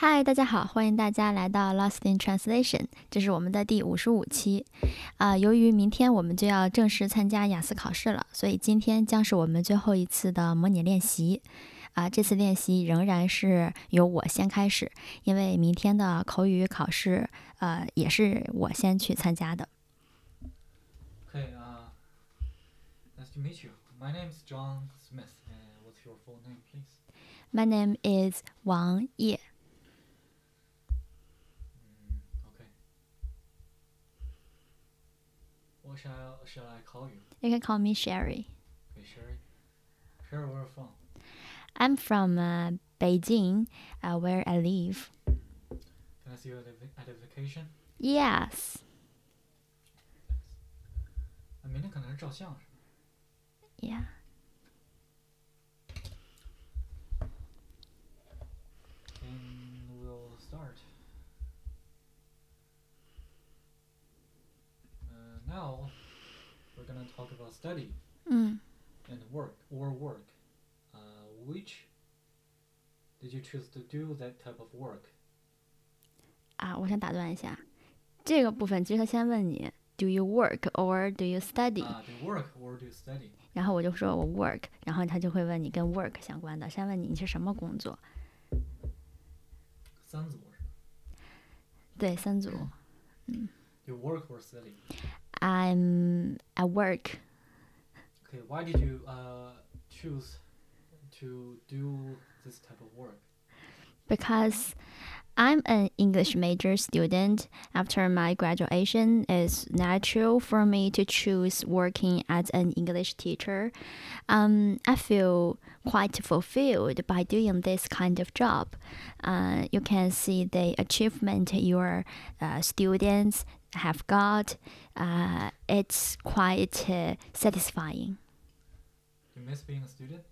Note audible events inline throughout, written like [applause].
嗨，大家好，欢迎大家来到 Lost in Translation，这是我们的第五十五期。啊、由于明天我们就要正式参加雅思考试了，所以今天将是我们最后一次的模拟练习。啊、这次练习仍然是由我先开始，因为明天的口语考试，呃，也是我先去参加的。Okay, uh, nice to meet you. My name is John Smith, and what's your full name, please? My name is 王烨。What shall shall I call you? You can call me Sherry. Okay, Sherry. Sherry, where are you from? I'm from uh, Beijing, uh, where I live. Can I see you at a, vac- at a vacation? Yes. Thanks. 啊，明天可能是照相是吧？ Yeah. And we'll start. Uh, now, we're gonna talk about study 嗯。 and work or work. Uh, which did you choose to do that type of work? 啊，我想打断一下，这个部分其实他先问你，Do you work or do you study？、 Uh, do you work or do you study? 然后我就说我 work，然后他就会问你跟 work 相关的，先问你你是什么工作？三组是吧对，三组。 Do you work or study? I'm I work Okay, why did you uh, choose to do this type of work? because I'm an English major student. After my graduation, it's natural for me to choose working as an English teacher. Um, I feel quite fulfilled by doing this kind of job. Uh, you can see the achievement your uh, students have got. Uh, it's quite uh, satisfying. You miss being a student?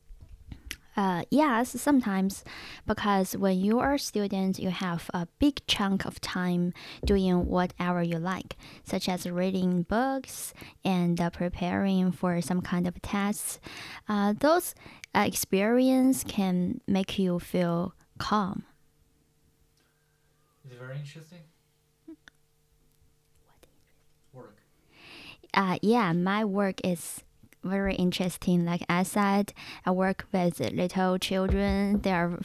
Uh, yes, sometimes, because when you are a student, you have a big chunk of time doing whatever you like, such as reading books and uh, preparing for some kind of tests. Uh, those uh, experience can make you feel calm. Is it very interesting? Work. Uh, yeah, my work is very interesting. Like I said, I work with little children. They are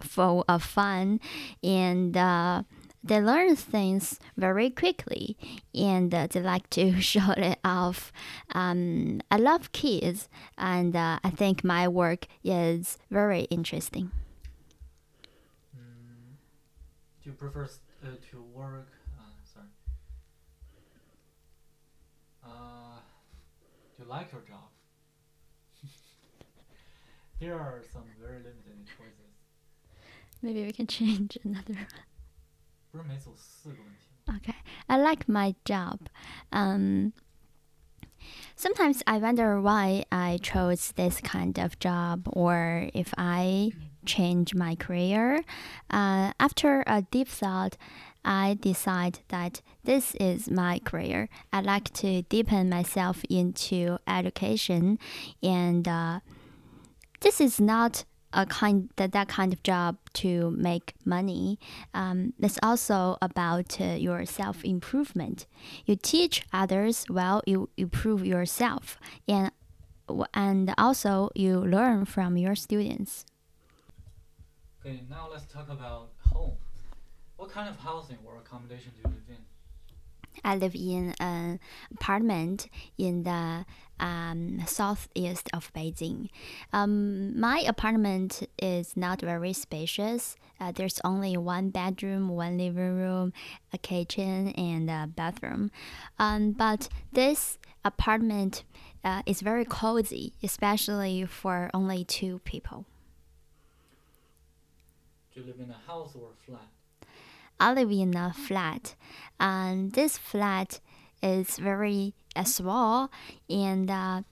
full of fun and uh, they learn things very quickly and uh, they like to [laughs] show it off. Um, I love kids and uh, I think my work is very interesting. Mm, do you prefer uh, to work? Uh, sorry. Uh, do you like your job? [laughs] Here are some very limited choices. Maybe we can change another. 不是每组四个问题吗 Okay, I like my job. Um, sometimes I wonder why I chose this kind of job or if I change my career. Uh, after a deep thought, I decide that this is my career. I like to deepen myself into education, and uh, this is not a kind that, that kind of job to make money. Um, it's also about uh, your self improvement. You teach others while you improve yourself, and and also you learn from your students. Okay, now let's talk about home. What kind of housing or accommodation do you live in? I live in an apartment in the um, southeast of Beijing. Um, my apartment is not very spacious. Uh, there's only one bedroom, one living room, a kitchen, and a bathroom. Um, but this apartment uh, is very cozy, especially for only two people. Do you live in a house or a flat? I live in a flat, and this flat is very uh, small, and uh,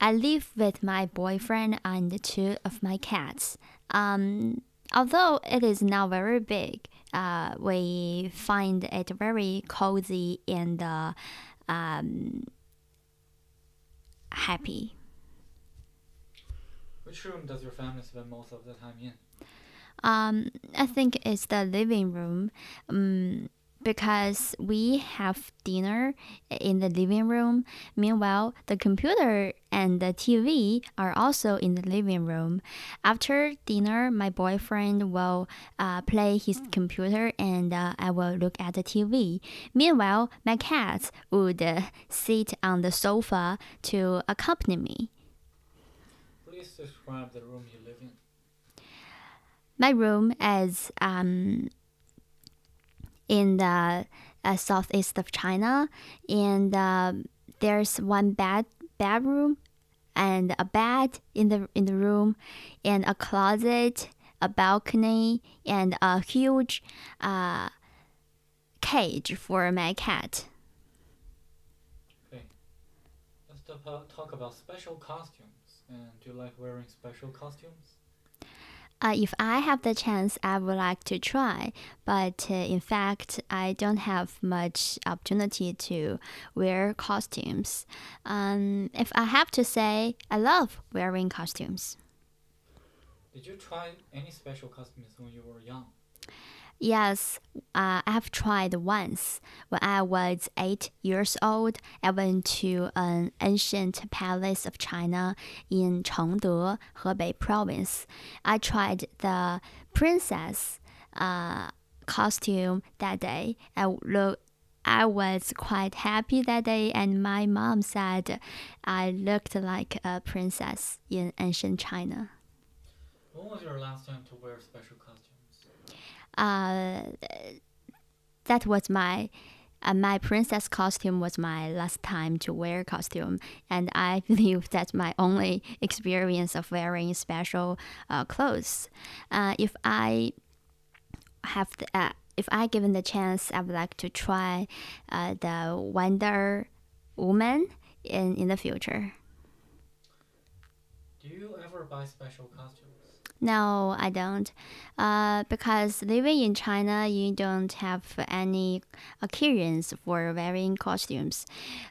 I live with my boyfriend and two of my cats. Um, although it is not very big, uh, we find it very cozy and uh, um, happy. Which room does your family spend most of the time in? Um, I think it's the living room. Um, because we have dinner in the living room. Meanwhile, the computer and the TV are also in the living room. After dinner, my boyfriend will uh, play his computer and uh, I will look at the TV. Meanwhile, my cats would uh, sit on the sofa to accompany me. Please describe the room you live in. My room is um, in the uh, southeast of China, and uh, there's one bed bedroom and a bed in the in the room, and a closet, a balcony, and a huge uh, cage for my cat. Okay. Let's talk talk about special costumes. And do you like wearing special costumes? Uh, if I have the chance, I would like to try, but uh, in fact, I don't have much opportunity to wear costumes. Um, if I have to say, I love wearing costumes. Did you try any special costumes when you were young? Yes, uh, I have tried once. When I was eight years old, I went to an ancient palace of China in Chengde, Hebei province. I tried the princess uh, costume that day. I look. I was quite happy that day, and my mom said I looked like a princess in ancient China. When was your last time to wear special costumes? Uh, that was my uh, my princess costume was my last time to wear costume, and I [laughs] believe that's my only experience of wearing special uh, clothes. Uh, if I have the, uh, if I given the chance, I would like to try uh, the Wonder Woman in in the future. Do you ever buy special costumes? No, I don't. Uh, because living in China, you don't have any occasions for wearing costumes.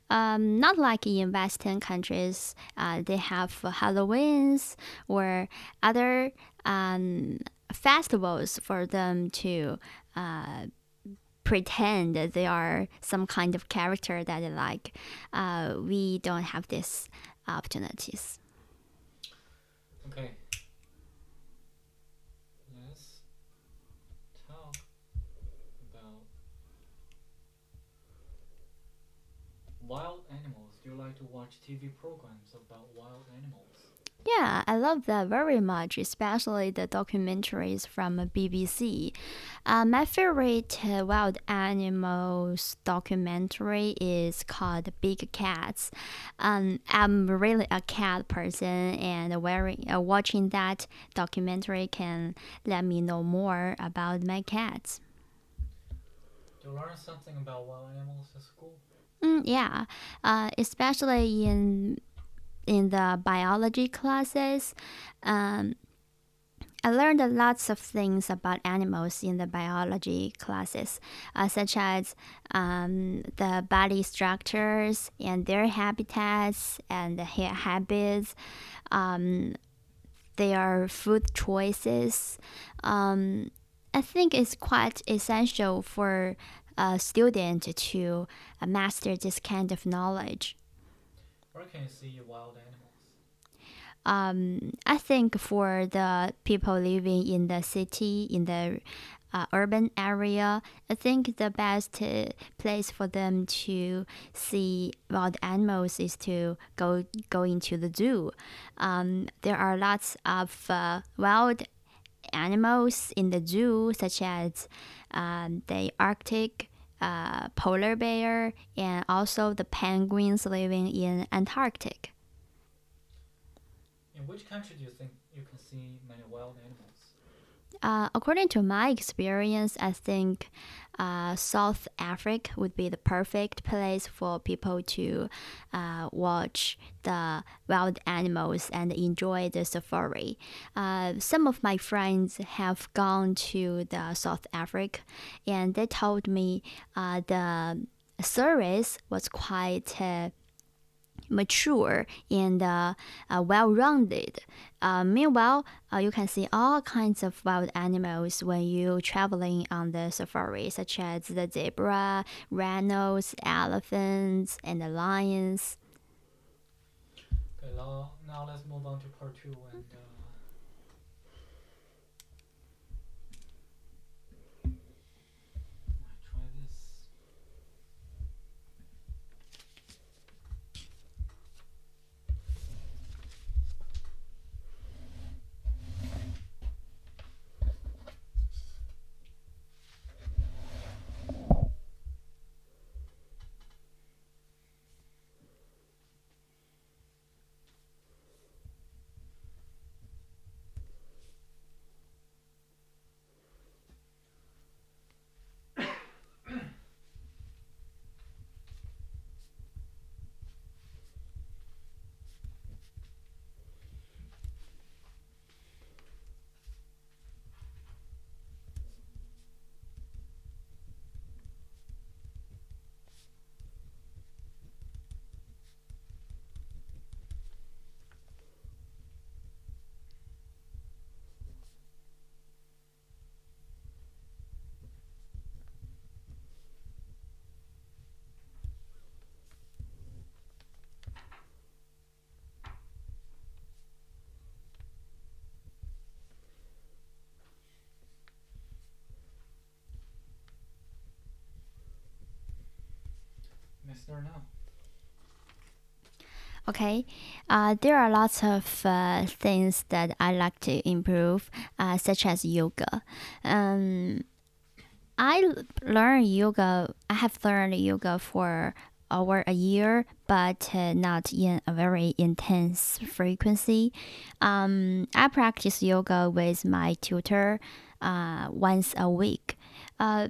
Um, not like in Western countries, uh, they have Halloweens or other um, festivals for them to uh, pretend that they are some kind of character that they like. Uh, we don't have these opportunities. Okay. Let's talk about wild animals. Do you like to watch TV programs about wild animals? Yeah, I love that very much, especially the documentaries from BBC. Uh, my favorite uh, wild animals documentary is called Big Cats. Um, I'm really a cat person, and wearing, uh, watching that documentary can let me know more about my cats. Do you learn something about wild animals in school? Mm, yeah, uh, especially in in the biology classes. Um, I learned lots of things about animals in the biology classes, uh, such as um, the body structures and their habitats and their habits, um, their food choices. Um, I think it's quite essential for a student to uh, master this kind of knowledge. Where can you see wild animals? um, I think for the people living in the city, in the uh, urban area, I think the best uh, place for them to see wild animals is to go go into the zoo. Um, there are lots of uh, wild animals in the zoo, such as um, the Arctic uh, polar bear and also the penguins living in Antarctic. In which country do you think you can see many wild animals? Uh, according to my experience, I think uh, South Africa would be the perfect place for people to uh, watch the wild animals and enjoy the safari. Uh, some of my friends have gone to the South Africa, and they told me uh, the service was quite uh, mature and uh, uh, well-rounded. Uh, meanwhile, uh, you can see all kinds of wild animals when you traveling on the safari, such as the zebra, rhinos, elephants, and the lions. Okay, now, now let's move on to part two and uh, I try this. Okay, uh, there are lots of uh, things that I like to improve, uh, such as yoga. Um, I l- learned yoga. I have learned yoga for over a year, but uh, not in a very intense frequency. Um, I practice yoga with my tutor uh, once a week. Uh,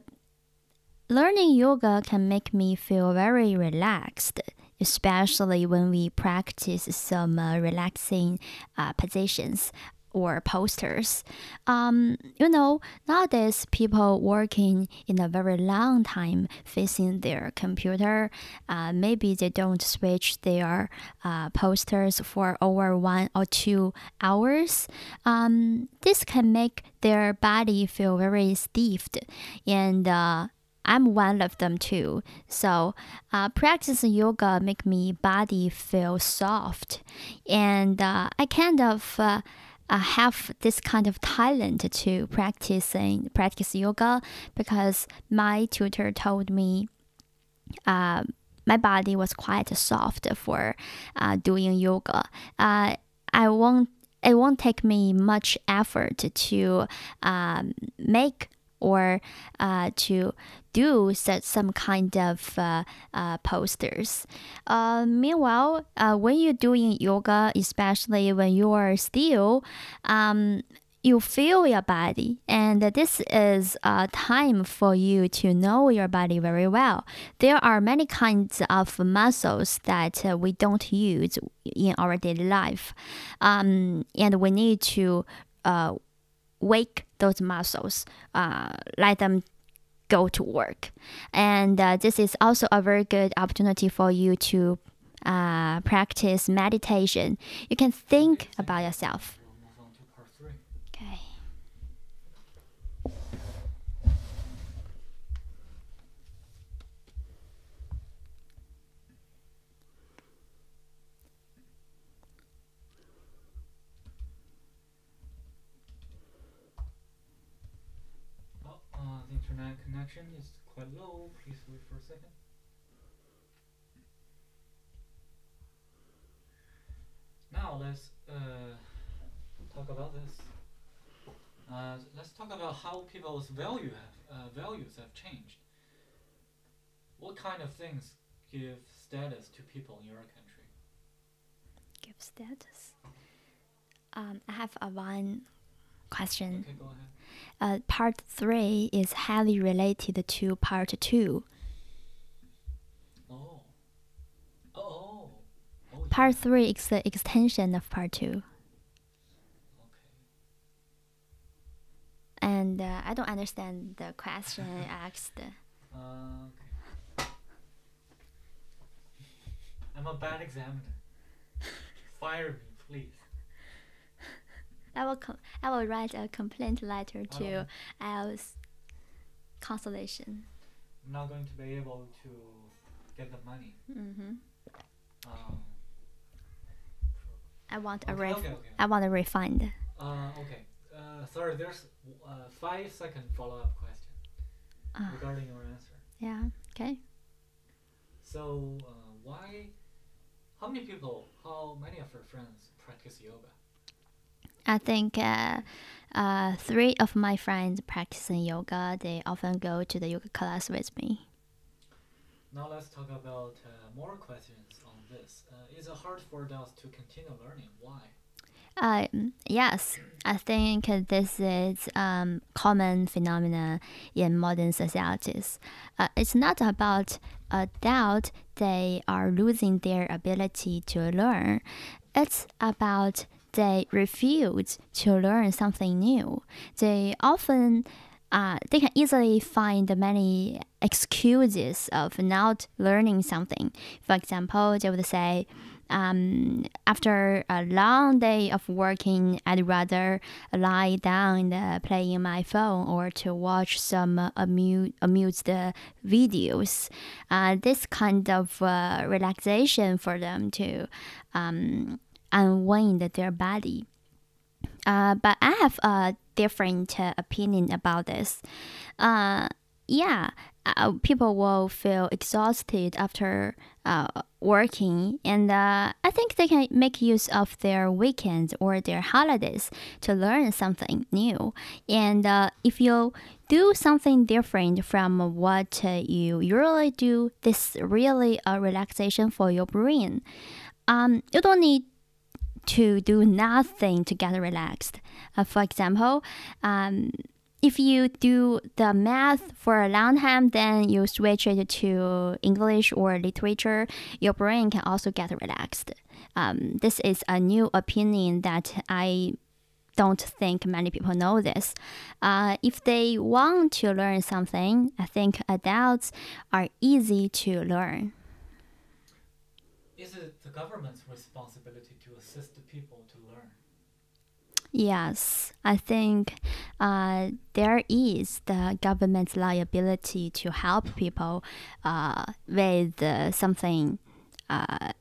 learning yoga can make me feel very relaxed especially when we practice some uh, relaxing uh, positions or posters. Um, you know, nowadays people working in a very long time facing their computer, uh, maybe they don't switch their uh, posters for over one or two hours. Um, this can make their body feel very stiff and uh, I'm one of them too. So, uh, practice yoga make me body feel soft, and uh, I kind of uh, uh, have this kind of talent to practicing practice yoga because my tutor told me. Uh, my body was quite soft for uh, doing yoga. Uh, I won't. It won't take me much effort to um, make or uh, to do set some kind of uh, uh, posters. Uh, meanwhile, uh, when you're doing yoga, especially when you are still, um, you feel your body, and this is a time for you to know your body very well. There are many kinds of muscles that uh, we don't use in our daily life, um, and we need to uh, wake those muscles, let them go to work. And uh, this is also a very good opportunity for you to uh, practice meditation. You can think about yourself. We'll move on to part three. Okay. Oh, uh, the internet connection is quite low. Please wait for a second. Now let's uh, talk about this. Uh, let's talk about how people's value have, uh, values have changed. What kind of things give status to people in your country? Give status. Um, I have a one question. Okay, go ahead. Uh, part three is highly related to part two. Oh. Oh. Oh. oh Part three is the extension of part two. Okay. And uh, I don't understand the question I [laughs] asked. Uh, okay. I'm a bad examiner. Fire me, please. I will com- I will write a complaint letter to. IELTS consolation. I'm not going to be able to get the money. Mm-hmm. Um, I want a okay, ref- okay, okay. I want a refund. Uh, okay. Uh, sorry, there's uh, five second follow up question Ah. regarding your answer. Yeah. Okay. So, uh, why? How many people? How many of your friends practice yoga? I think uh, uh, three of my friends practicing yoga. They often go to the yoga class with me. Now let's talk about uh, more questions on this. Uh, is it hard for adults to continue learning? Why? Uh, yes, I think this is um, common phenomena in modern societies. Uh, it's not about a doubt they are losing their ability to learn. It's about they refuse to learn something new. They often uh, they can easily find many excuses of not learning something. For example, they would say, um, after a long day of working, I'd rather lie down and uh, play in my phone or to watch some uh, amu- amused videos. Uh, this kind of uh, relaxation for them to um, unwind their body. Uh, but I have a different uh, opinion about this. Uh, yeah, uh, people will feel exhausted after uh, working, and uh, I think they can make use of their weekends or their holidays to learn something new. And if you do something different from what you usually do, this is really a relaxation for your brain. Um, you don't need to do nothing to get relaxed. Uh, for example, um, if you do the math for a long time, then you switch it to English or literature, your brain can also get relaxed. Um, this is a new opinion that I don't think many people know this. Uh, if they want to learn something, I think adults are easy to learn. Is it the government's responsibility to assist the people to learn? Yes, I think uh, there is the government's liability to help people uh, with uh, something uh,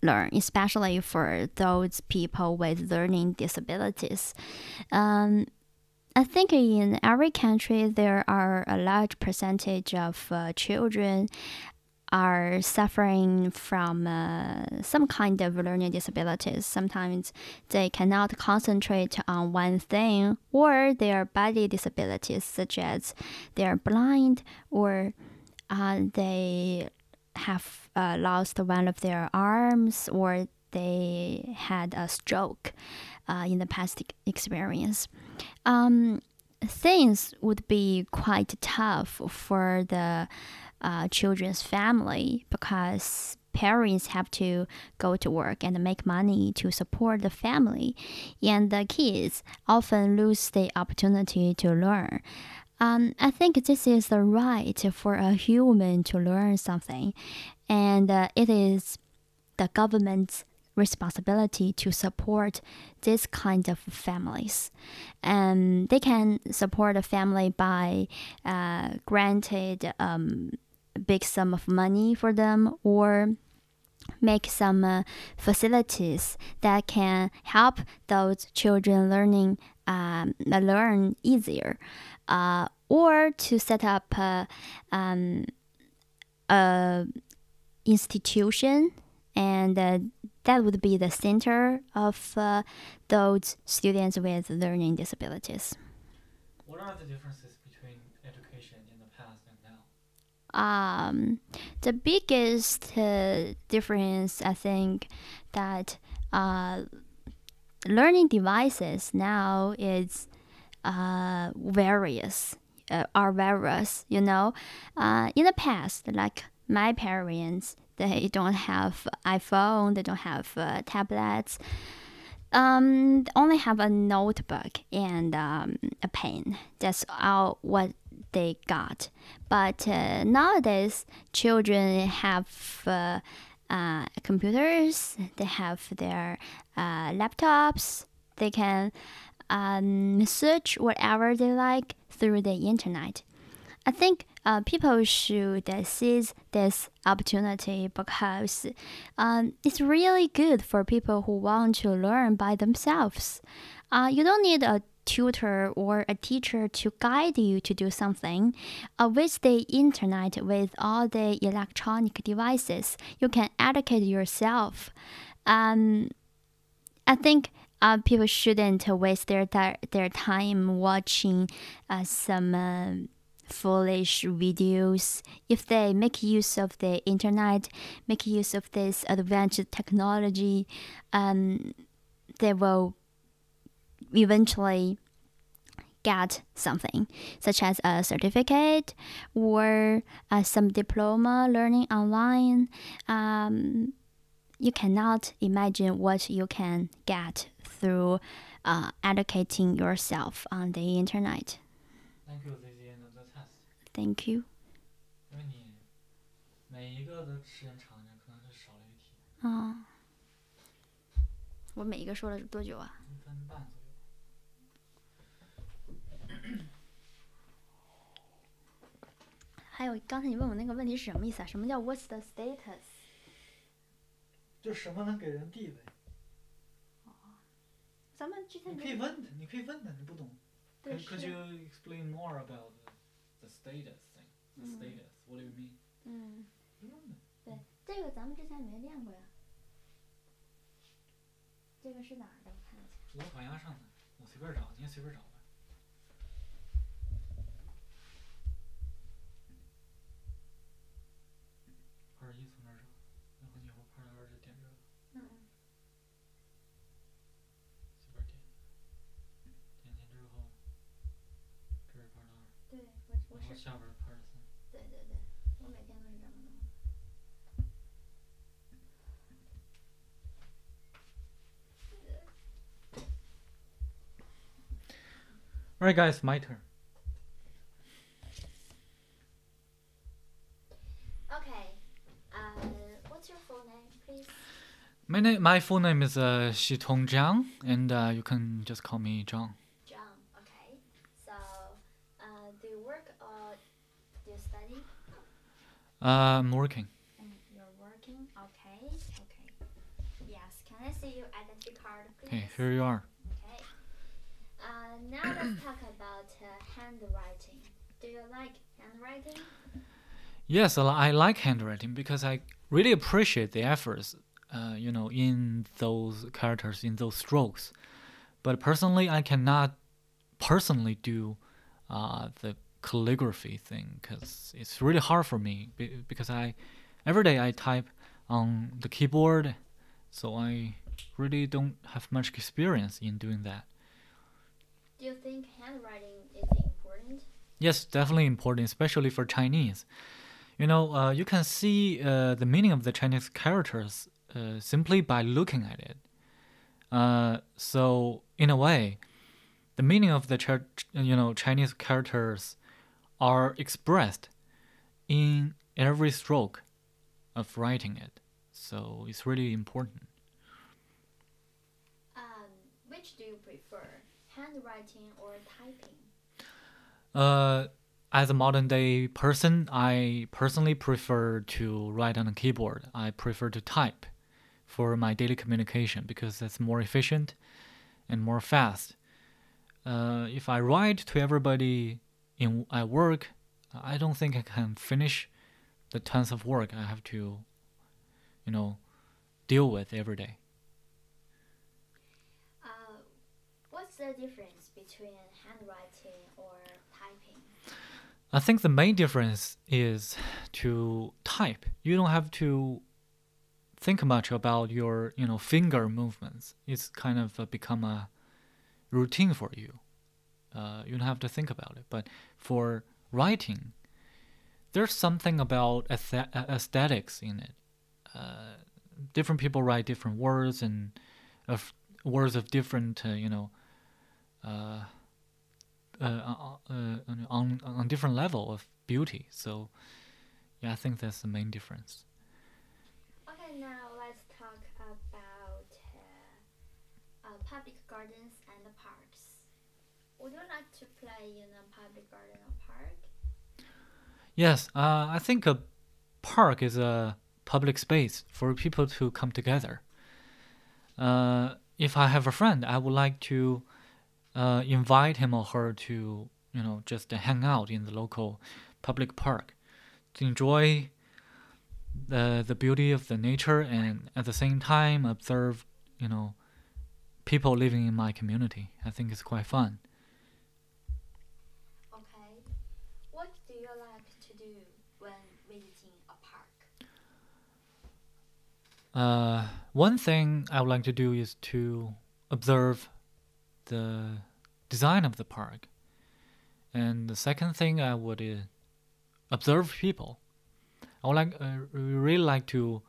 learn, especially for those people with learning disabilities. Um, I think in every country there are a large percentage of uh, children are suffering from uh, some kind of learning disabilities. Sometimes they cannot concentrate on one thing, or their body disabilities, such as they're blind or uh, they have uh, lost one of their arms or they had a stroke uh, in the past experience. Um, things would be quite tough for the uh, children's family because parents have to go to work and make money to support the family, and the kids often lose the opportunity to learn. Um, I think this is the right for a human to learn something, and uh, it is the government's responsibility to support this kind of families. And they can support a family by uh, granted um, big sum of money for them or make some uh, facilities that can help those children learning um, learn easier uh, or to set up uh, um, a institution and uh, that would be the center of uh, those students with learning disabilities. What are the differences between education in the past and now? Um, the biggest uh, difference, I think, that uh, learning devices now is uh, various, uh, are various. You know, uh, in the past, like my parents, they don't have iPhone, they don't have uh, tablets. Um, they only have a notebook and um, a pen. That's all what they got. But uh, nowadays, children have uh, uh, computers, they have their uh, laptops, they can um, search whatever they like through the internet. I think uh, people should seize this opportunity because um, it's really good for people who want to learn by themselves. Uh, you don't need a tutor or a teacher to guide you to do something. Uh, with the internet, with all the electronic devices, you can educate yourself. Um, I think uh, people shouldn't waste their their time watching uh, some uh, foolish videos. If they make use of the internet, make use of this advanced technology, um, they will eventually get something, such as a certificate or uh, some diploma learning online. Um, you cannot imagine what you can get through uh, educating yourself on the internet. Thank you, this is the end of the test. Thank you. 因为你每一个的时间长一点，可能就少了一题，啊，我每一个说了多久啊？一分半左右。 还有刚才你问我那个问题是什么意思啊？什么叫 What's the status？就什么能给人地位？咱们之前你可以问他，你可以问他，你不懂。对 Could, could you explain more about the, status thing? The Mm. status. What do you mean? 嗯。对，这个咱们之前没练过呀。这个是哪儿的？我看一下。我好像上的，我随便找，你也随便找吧。Part 一从这儿找，然后你以后 Part 二就点这个，嗯，随便点。点进之后，这是 Part 二，对我我然后是，下边儿 Part 三。对对对，我每天都是这么弄的。 Alright, guys, my turn. My name, my full name is uh, Xitong Zhang, and uh, you can just call me Zhang. John. Okay. So, uh, do you work or do you study? Uh, I'm working. And you're working. Okay. Okay. Yes. Can I see your identity card, please? Okay, here you are. Okay. Uh, now let's talk about uh, handwriting. Do you like handwriting? Yes, I I like handwriting because I really appreciate the efforts, uh, you know, in those characters, in those strokes. But personally, I cannot personally do uh, the calligraphy thing because it's really hard for me because I every day I type on the keyboard, so I really don't have much experience in doing that. Do you think handwriting is important? Yes, definitely important, especially for Chinese. You know, uh, you can see uh, the meaning of the Chinese characters uh, simply by looking at it. Uh, so, in a way, the meaning of the Ch- you know Chinese characters are expressed in every stroke of writing it. So it's really important. Um, which do you prefer, handwriting or typing? Uh, as a modern day person, I personally prefer to write on a keyboard. I prefer to type for my daily communication because that's more efficient and more fast. Uh, if I write to everybody in at work, I don't think I can finish the tons of work I have to, you know, deal with every day. Uh, what's the difference between handwriting or typing? I think the main difference is to type. You don't have to think much about your, you know, finger movements. It's kind of uh, become a routine for you. Uh, you don't have to think about it. But for writing, there's something about aesthetics in it. Uh, different people write different words and of words of different, uh, you know, uh, uh, on on different level of beauty. So, yeah, I think that's the main difference. Okay, now gardens and the parks. Would you like to play in a public garden or park? Yes, uh, I think a park is a public space for people to come together. Uh, if I have a friend, I would like to uh, invite him or her to, you know, just hang out in the local public park to enjoy the the beauty of the nature and at the same time observe, you know, people living in my community. I think it's quite fun. Okay. What do you like to do when visiting a park? Uh, one thing I would like to do is to observe the design of the park. And the second thing I would uh, observe people. I would like uh, really like to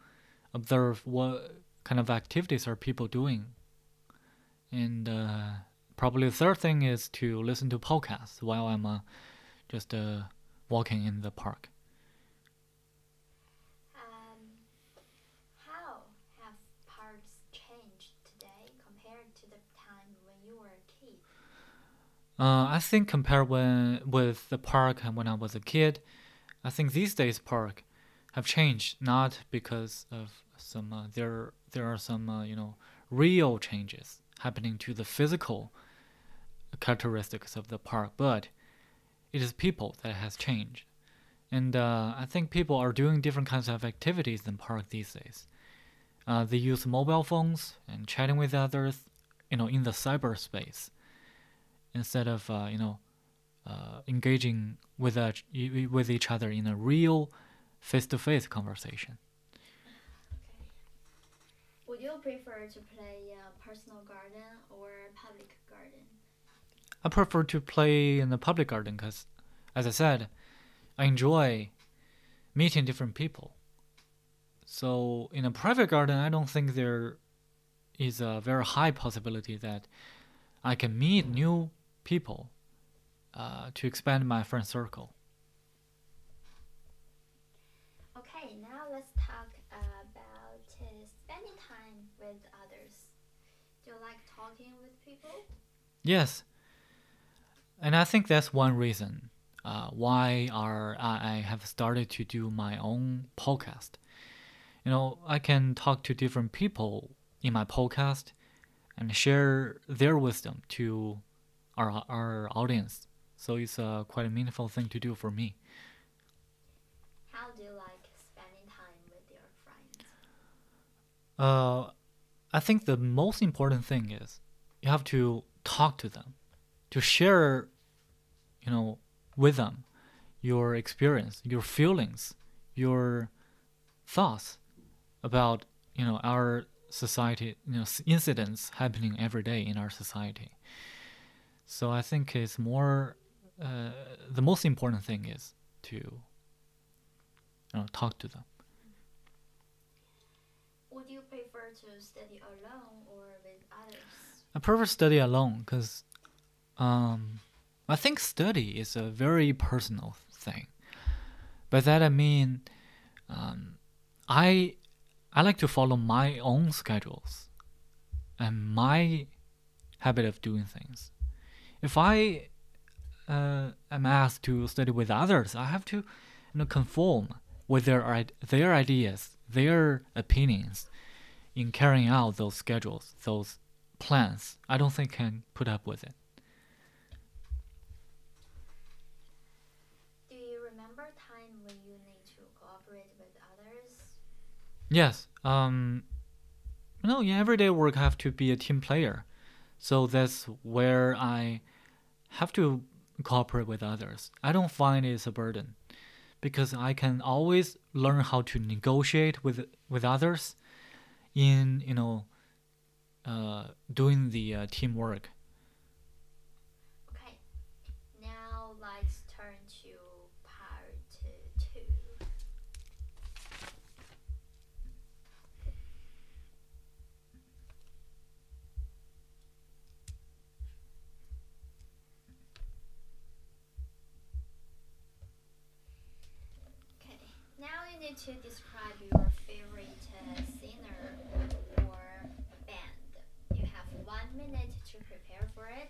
observe what kind of activities are people doing. And uh, probably the third thing is to listen to podcasts while I'm uh, just uh, walking in the park. Um, how have parks changed today compared to the time when you were a kid? Uh, I think compared when with the park when I was a kid, I think these days park have changed not because of some uh, there there are some uh, you know real changes happening to the physical characteristics of the park, but it is people that has changed, and uh, I think people are doing different kinds of activities in park these days. Uh, they use mobile phones and chatting with others, you know, in the cyberspace instead of uh, you know uh, engaging with uh, with each other in a real face-to-face conversation. Would you prefer to play a personal garden or public garden? I prefer to play in the public garden because, as I said, I enjoy meeting different people. So in a private garden, I don't think there is a very high possibility that I can meet new people uh, to expand my friend circle. Okay, now let's talk about uh, spending time with others. Do you with people? Yes, and I think that's one reason uh, why our I have started to do my own podcast. You know, I can talk to different people in my podcast and share their wisdom to our our audience. So it's uh, quite a meaningful thing to do for me. How do you like spending time with your friends? Uh, I think the most important thing is you have to talk to them, to share, you know, with them your experience, your feelings, your thoughts about you know our society, you know, incidents happening every day in our society. So I think it's more. Uh, the most important thing is to you know talk to them. Prefer to study alone or with others? I prefer study alone because um, I think study is a very personal thing. By that I mean, um, I I like to follow my own schedules and my habit of doing things. If I uh, am asked to study with others, I have to you know conform with their their ideas, their opinions in carrying out those schedules, those plans. I don't think can put up with it. Do you remember time when you need to cooperate with others? Yes. Um. No, in everyday work, I have to be a team player, so that's where I have to cooperate with others. I don't find it's a burden, because I can always learn how to negotiate with with others, in you know, uh, doing the uh, teamwork. Okay. Now let's turn to part two. Okay. Now you need to describe your to prepare for it.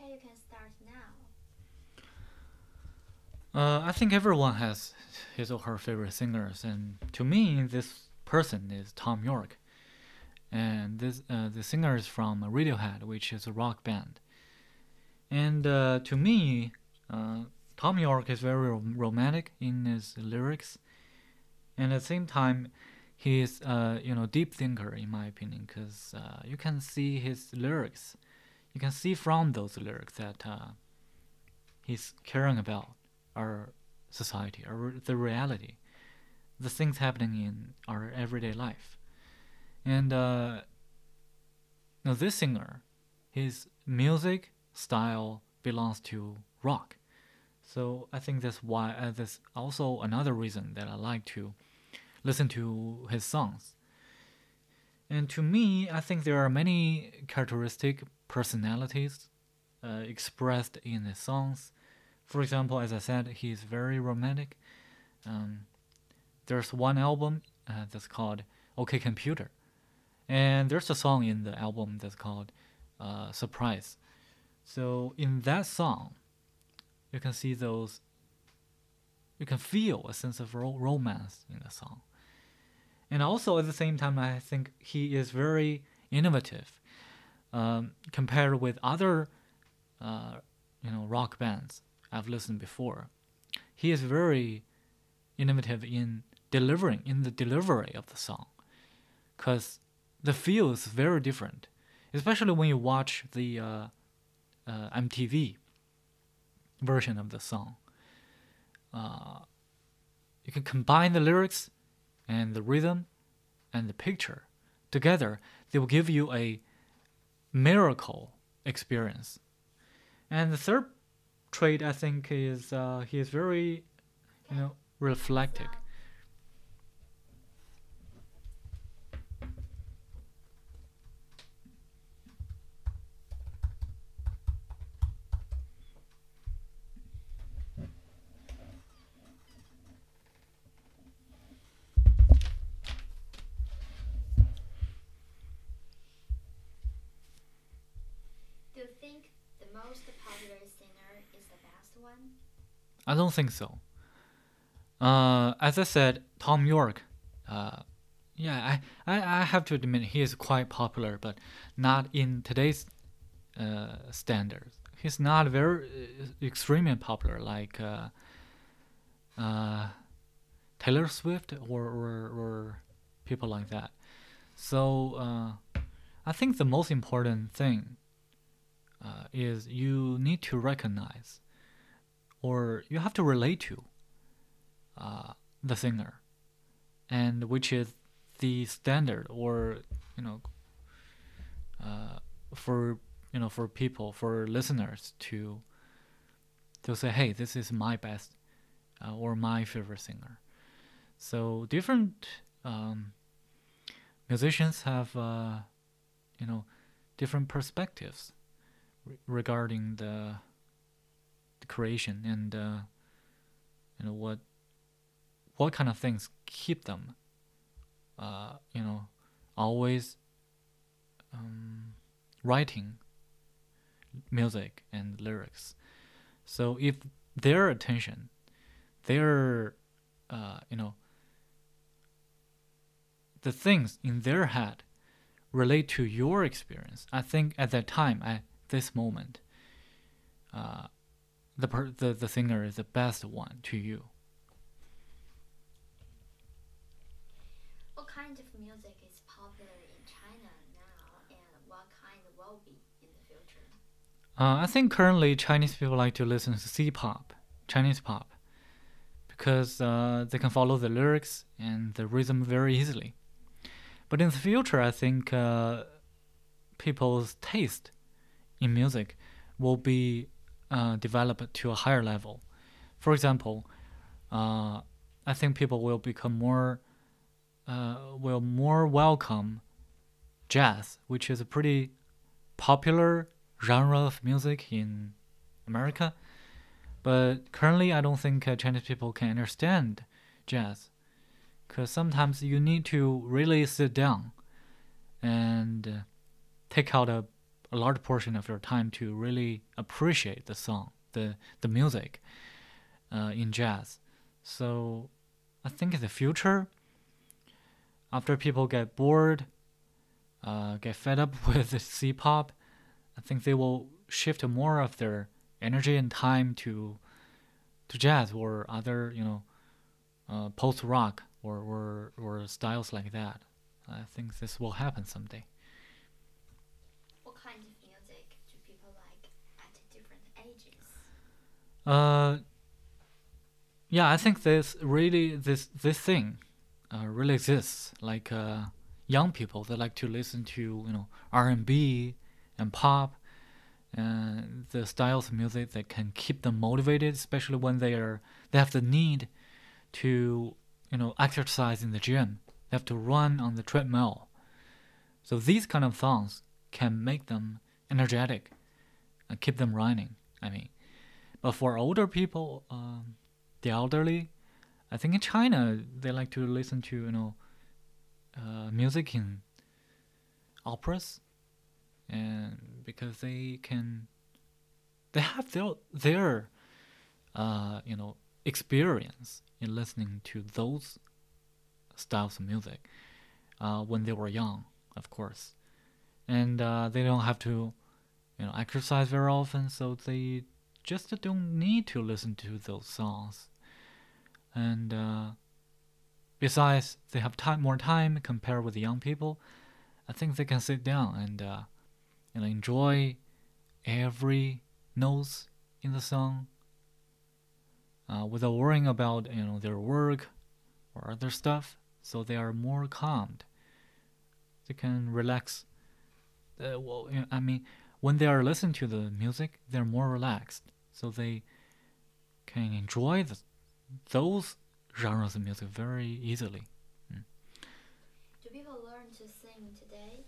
Okay, can start now. Uh, I think everyone has his or her favorite singers, and to me, this person is Thom Yorke, and this uh, the singer is from Radiohead, which is a rock band. And uh, to me, uh, Thom Yorke is very rom- romantic in his lyrics, and at the same time, he is uh, you know deep thinker in my opinion, because uh, you can see his lyrics, you can see from those lyrics that uh, he's caring about our society, our the reality, the things happening in our everyday life. And uh, now this singer, his music style belongs to rock, so I think that's why uh, that's also another reason that I like to listen to his songs. And to me, I think there are many characteristic personalities uh, expressed in his songs for example, as I said, he's very romantic. Um, there's one album uh, that's called OK Computer, and there's a song in the album that's called uh, Surprise. So in that song, you can see those. You can feel a sense of ro- romance in the song, and also at the same time, I think he is very innovative um, compared with other, uh, you know, rock bands I've listened before. He is very innovative in delivering in the delivery of the song, because the feel is very different, especially when you watch the uh, uh, MTV version of the song. Uh, you can combine the lyrics and the rhythm and the picture together. They will give you a miracle experience. And the third trait I think is uh, he is very, you know, reflective. Do you think the most popular singer is the best one? I don't think so. Uh, as I said, Thom Yorke. Uh, yeah, I, I, I have to admit he is quite popular, but not in today's uh, standards. He's not very uh, extremely popular like uh, uh, Taylor Swift or, or or people like that. So I think the most important thing uh, is you need to recognize or you have to relate to uh, the singer, and which is the standard, or you know, uh, for you know for people for listeners to to say, hey, this is my best uh, or my favorite singer. So different um, musicians have uh, you know different perspectives re- regarding the the creation and uh, you know what what kind of things keep them uh, you know always um, writing music and lyrics. So if their attention their uh, you know the things in their head relate to your experience, I think at that time, at this moment, uh, the, per- the the singer is the best one to you. What kind of music is popular in China now, and what kind will be in the future? Uh, I think currently Chinese people like to listen to C-pop, Chinese pop, because uh, they can follow the lyrics and the rhythm very easily. But in the future, I think uh, people's taste in music will be uh, developed to a higher level. For example, uh, I think people will become more uh, will more welcome jazz, which is a pretty popular genre of music in America. But currently, I don't think uh, Chinese people can understand jazz because sometimes you need to really sit down and uh, take out a, a large portion of your time to really appreciate the song, the the music uh, in jazz. So I think in the future, after people get bored, uh, get fed up [laughs] with the C-pop, I think they will shift more of their energy and time to to jazz or other, you know, uh, post rock or, or or styles like that. I think this will happen someday. What kind of music do people like at different ages? Uh, yeah, I think this really this this thing uh, really exists. Like uh, young people, they like to listen to you know R and B and pop, and the styles of music that can keep them motivated, especially when they are they have the need to you know exercise in the gym. They have to run on the treadmill. So these kind of songs can make them energetic and keep them running. I mean, but for older people, um, the elderly, I think in China they like to listen to you know uh, music in operas, and because they can, they have their their uh, you know experience in listening to those styles of music uh, when they were young, of course, and uh, they don't have to you know exercise very often, so they just don't need to listen to those songs. And uh, besides they have time more time compared with the young people i think they can sit down and uh, know enjoy every notes in the song uh, without worrying about you know their work or other stuff. So they are more calmed. They can relax. Uh, well i mean when they are listening to the music they're more relaxed so they can enjoy the those genres of music very easily. Do people learn to sing today?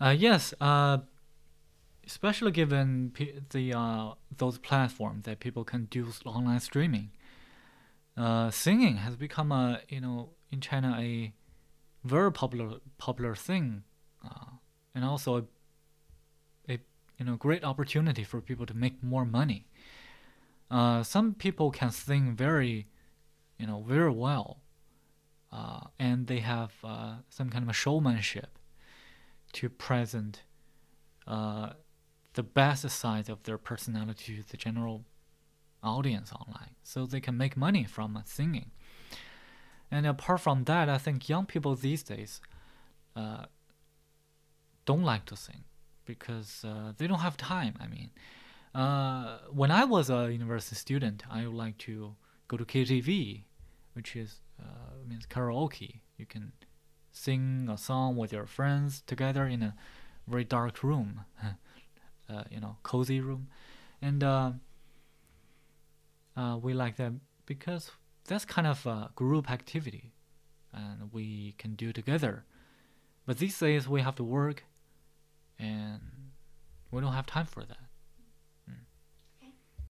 Uh, yes, uh, especially given p- the uh, those platforms that people can do online streaming. Uh, singing has become a you know in China a very popular popular thing, uh, and also a you know great opportunity for people to make more money. Uh, some people can sing very, you know, very well, uh, and they have uh, some kind of a showmanship to present uh, the best side of their personality to the general audience online, so they can make money from singing. And apart from that, I think young people these days uh, don't like to sing because uh, they don't have time. I mean, uh, when I was a university student, I would like to go to KTV, which is uh, means karaoke. You can sing a song with your friends together in a very dark room, [laughs] uh, you know, cozy room, and uh, uh, we like that because that's kind of a group activity, and we can do together. But these days we have to work, and we don't have time for that.